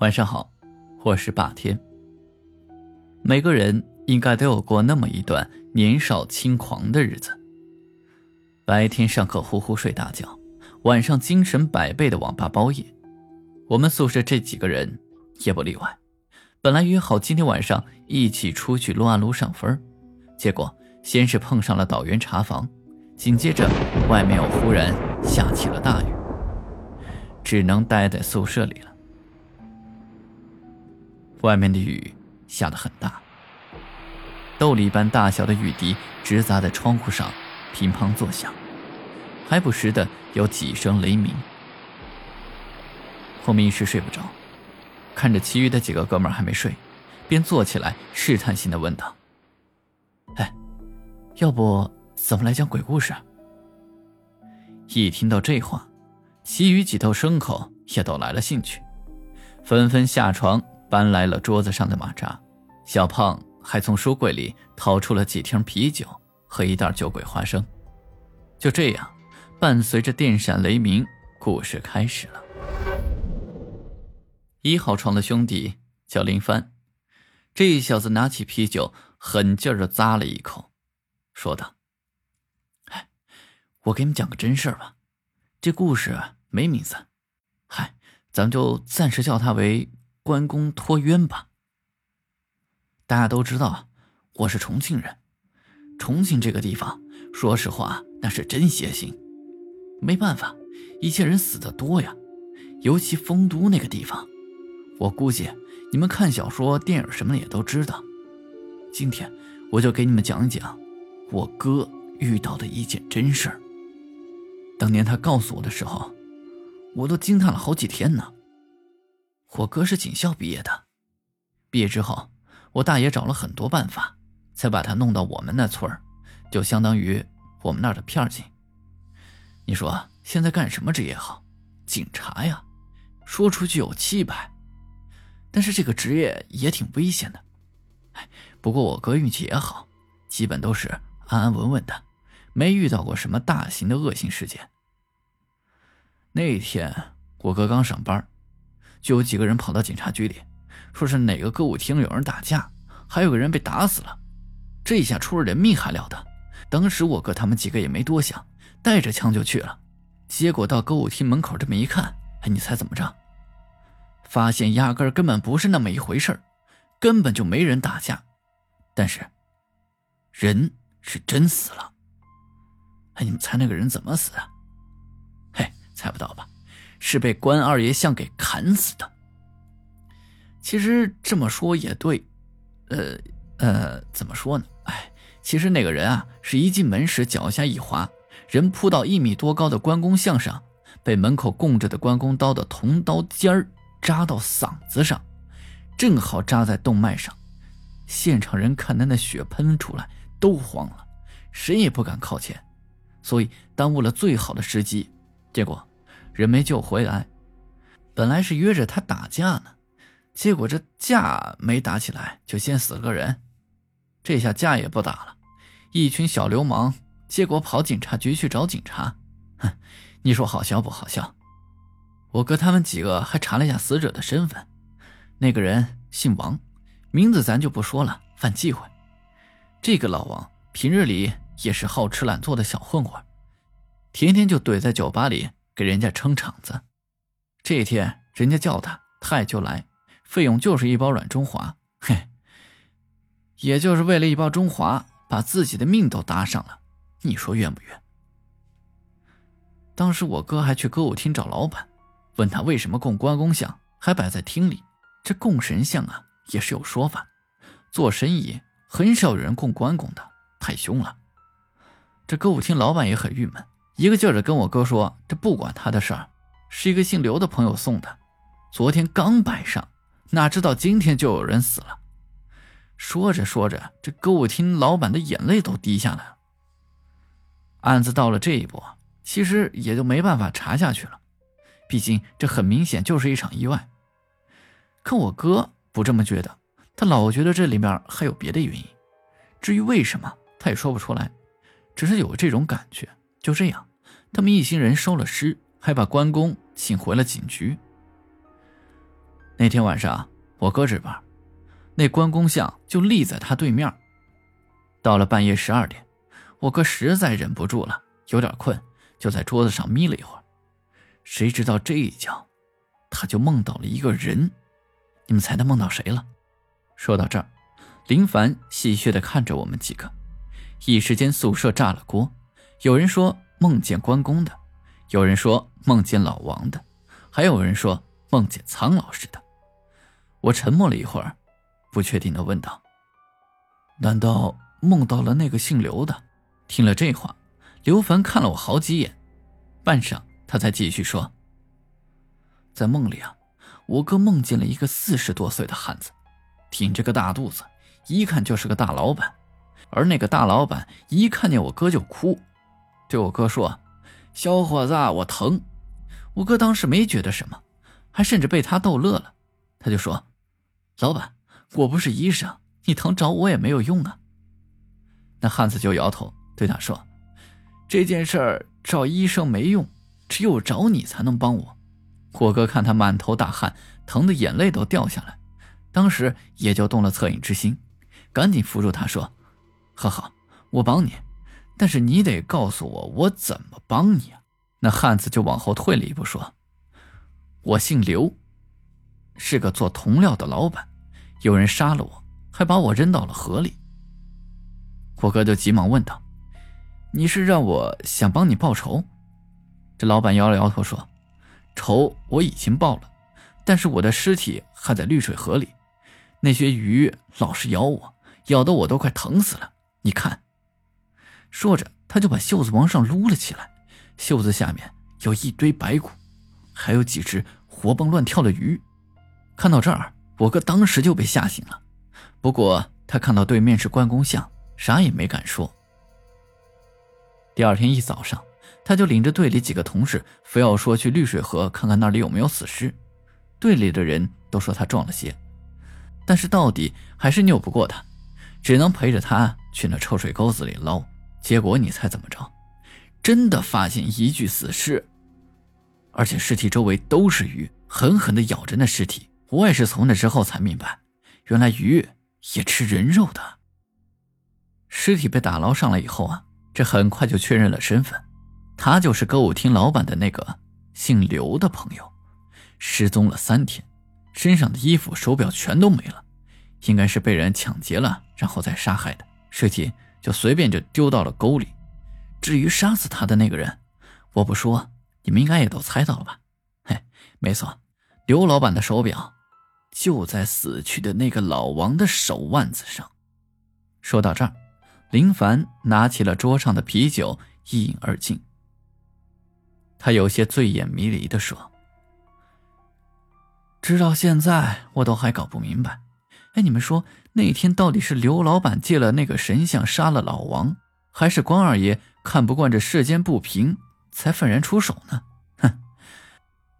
晚上好，我是霸天。每个人应该都有过那么一段年少轻狂的日子。白天上课呼呼睡大觉，晚上精神百倍的网吧包夜。我们宿舍这几个人也不例外。本来约好今天晚上一起出去撸啊撸上分，结果先是碰上了导员查房，紧接着外面又忽然下起了大雨，只能待在宿舍里了。外面的雨下得很大，豆粒般大小的雨滴直砸在窗户上，乒乓作响，还不时的有几声雷鸣。霍明一时睡不着，看着其余的几个哥们还没睡，便坐起来试探性的问道：“哎，要不咱们来讲鬼故事？”一听到这话，其余几头牲口也都来了兴趣，纷纷下床。搬来了桌子上的马扎，小胖还从书柜里掏出了几瓶啤酒和一袋酒鬼花生。就这样，伴随着电闪雷鸣，故事开始了。一号床的兄弟叫林帆，这小子拿起啤酒，狠劲儿的咂了一口，说道：“哎，我给你们讲个真事儿吧，这故事没名字，嗨，咱们就暂时叫他为……”关公托冤吧。大家都知道，我是重庆人。重庆这个地方，说实话，那是真邪性。没办法，一些人死的多呀。尤其丰都那个地方，我估计你们看小说、电影什么的也都知道。今天我就给你们讲讲我哥遇到的一件真事儿。当年他告诉我的时候，我都惊叹了好几天呢。我哥是警校毕业的，毕业之后，我大爷找了很多办法，才把他弄到我们那村儿，就相当于我们那儿的片警。你说现在干什么职业好？警察呀，说出去有气派，但是这个职业也挺危险的。不过我哥运气也好，基本都是安安稳稳的，没遇到过什么大型的恶性事件。那天我哥刚上班。就有几个人跑到警察局里，说是哪个歌舞厅有人打架，还有个人被打死了。这下出了人命还了得！当时我哥他们几个也没多想，带着枪就去了。结果到歌舞厅门口这么一看，哎，你猜怎么着？发现压根根本不是那么一回事根本就没人打架，但是人是真死了。哎，你们猜那个人怎么死的？嘿，猜不到吧？是被关二爷像给砍死的。其实这么说也对，呃呃，怎么说呢？哎，其实那个人啊，是一进门时脚下一滑，人扑到一米多高的关公像上，被门口供着的关公刀的铜刀尖儿扎到嗓子上，正好扎在动脉上。现场人看的那血喷出来，都慌了，谁也不敢靠前，所以耽误了最好的时机。结果。人没救回来，本来是约着他打架呢，结果这架没打起来，就先死了个人。这下架也不打了，一群小流氓，结果跑警察局去找警察。哼，你说好笑不好笑？我哥他们几个还查了一下死者的身份，那个人姓王，名字咱就不说了，犯忌讳。这个老王平日里也是好吃懒做的小混混，天天就怼在酒吧里。给人家撑场子，这一天人家叫他，他也就来，费用就是一包软中华，嘿，也就是为了一包中华，把自己的命都搭上了，你说冤不冤？当时我哥还去歌舞厅找老板，问他为什么供关公像还摆在厅里，这供神像啊也是有说法，做生意很少有人供关公的，太凶了。这歌舞厅老板也很郁闷。一个劲儿的跟我哥说：“这不管他的事儿，是一个姓刘的朋友送的，昨天刚摆上，哪知道今天就有人死了。”说着说着，这歌舞厅老板的眼泪都滴下来了。案子到了这一步，其实也就没办法查下去了，毕竟这很明显就是一场意外。可我哥不这么觉得，他老觉得这里面还有别的原因，至于为什么，他也说不出来，只是有这种感觉。就这样。他们一行人收了尸，还把关公请回了警局。那天晚上我哥值班，那关公像就立在他对面。到了半夜十二点，我哥实在忍不住了，有点困，就在桌子上眯了一会儿。谁知道这一觉，他就梦到了一个人。你们猜他梦到谁了？说到这儿，林凡戏谑地看着我们几个，一时间宿舍炸了锅。有人说梦见关公的，有人说梦见老王的，还有人说梦见苍老师的。我沉默了一会儿，不确定地问道：“难道梦到了那个姓刘的？”听了这话，刘凡看了我好几眼，半晌，他才继续说：“在梦里啊。”我哥梦见了一个四十多岁的汉子，挺着个大肚子，一看就是个大老板。而那个大老板一看见我哥就哭，对我哥说：“小伙子，我疼。”我哥当时没觉得什么，还甚至被他逗乐了。他就说：“老板，我不是医生，你疼找我也没有用啊。”那汉子就摇头，对他说：“这件事儿找医生没用，只有找你才能帮我。”我哥看他满头大汗，疼的眼泪都掉下来，当时也就动了恻隐之心，赶紧扶住他说：“好好，我帮你，但是你得告诉我我怎么帮你啊？”那汉子就往后退了一步说：“我姓刘，是个做铜料的老板，有人杀了我，还把我扔到了河里。”我哥就急忙问道：“你是让我想帮你报仇？”这老板摇了摇头说。仇我已经报了，但是我的尸体还在绿水河里，那些鱼老是咬我，咬得我都快疼死了。你看，说着他就把袖子往上撸了起来，袖子下面有一堆白骨，还有几只活蹦乱跳的鱼。看到这儿，我哥当时就被吓醒了，不过他看到对面是关公像，啥也没敢说。第二天一早上。他就领着队里几个同事，非要说去绿水河看看那里有没有死尸。队里的人都说他撞了邪，但是到底还是拗不过他，只能陪着他去那臭水沟子里捞。结果你猜怎么着？真的发现一具死尸，而且尸体周围都是鱼，狠狠地咬着那尸体。我也是从那之后才明白，原来鱼也吃人肉的。尸体被打捞上来以后啊，这很快就确认了身份。他就是歌舞厅老板的那个姓刘的朋友，失踪了三天，身上的衣服、手表全都没了，应该是被人抢劫了，然后再杀害的。尸体就随便就丢到了沟里。至于杀死他的那个人，我不说，你们应该也都猜到了吧？嘿，没错，刘老板的手表就在死去的那个老王的手腕子上。说到这儿，林凡拿起了桌上的啤酒，一饮而尽。他有些醉眼迷离的说：“直到现在，我都还搞不明白。哎，你们说那天到底是刘老板借了那个神像杀了老王，还是关二爷看不惯这世间不平才愤然出手呢？哼，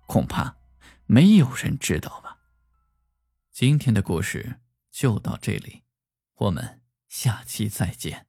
恐怕没有人知道吧。今天的故事就到这里，我们下期再见。”